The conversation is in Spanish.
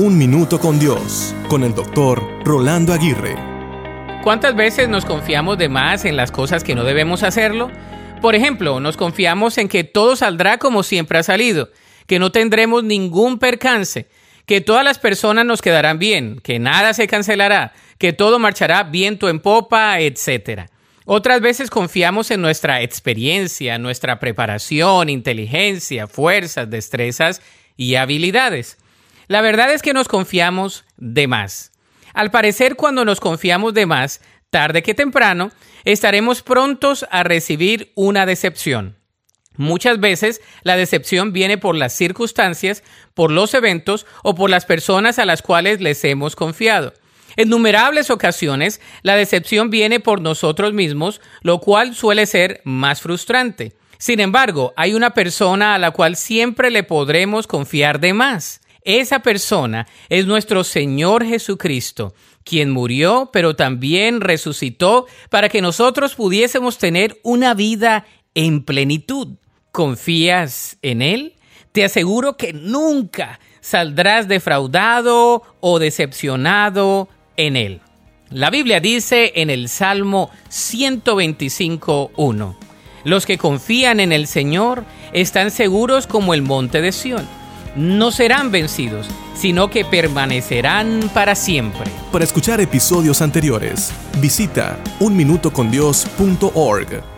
Un Minuto con Dios, con el doctor Rolando Aguirre. ¿Cuántas veces nos confiamos de más en las cosas que no debemos hacerlo? Por ejemplo, nos confiamos en que todo saldrá como siempre ha salido, que no tendremos ningún percance, que todas las personas nos quedarán bien, que nada se cancelará, que todo marchará viento en popa, etc. Otras veces confiamos en nuestra experiencia, nuestra preparación, inteligencia, fuerzas, destrezas y habilidades. La verdad es que nos confiamos de más. Al parecer, cuando nos confiamos de más, tarde que temprano, estaremos prontos a recibir una decepción. Muchas veces la decepción viene por las circunstancias, por los eventos o por las personas a las cuales les hemos confiado. En numerables ocasiones, la decepción viene por nosotros mismos, lo cual suele ser más frustrante. Sin embargo, hay una persona a la cual siempre le podremos confiar de más. Esa persona es nuestro Señor Jesucristo, quien murió, pero también resucitó para que nosotros pudiésemos tener una vida en plenitud. ¿Confías en Él? Te aseguro que nunca saldrás defraudado o decepcionado en Él. La Biblia dice en el Salmo 125.1, los que confían en el Señor están seguros como el monte de Sión no serán vencidos, sino que permanecerán para siempre. Para escuchar episodios anteriores, visita unminutocondios.org.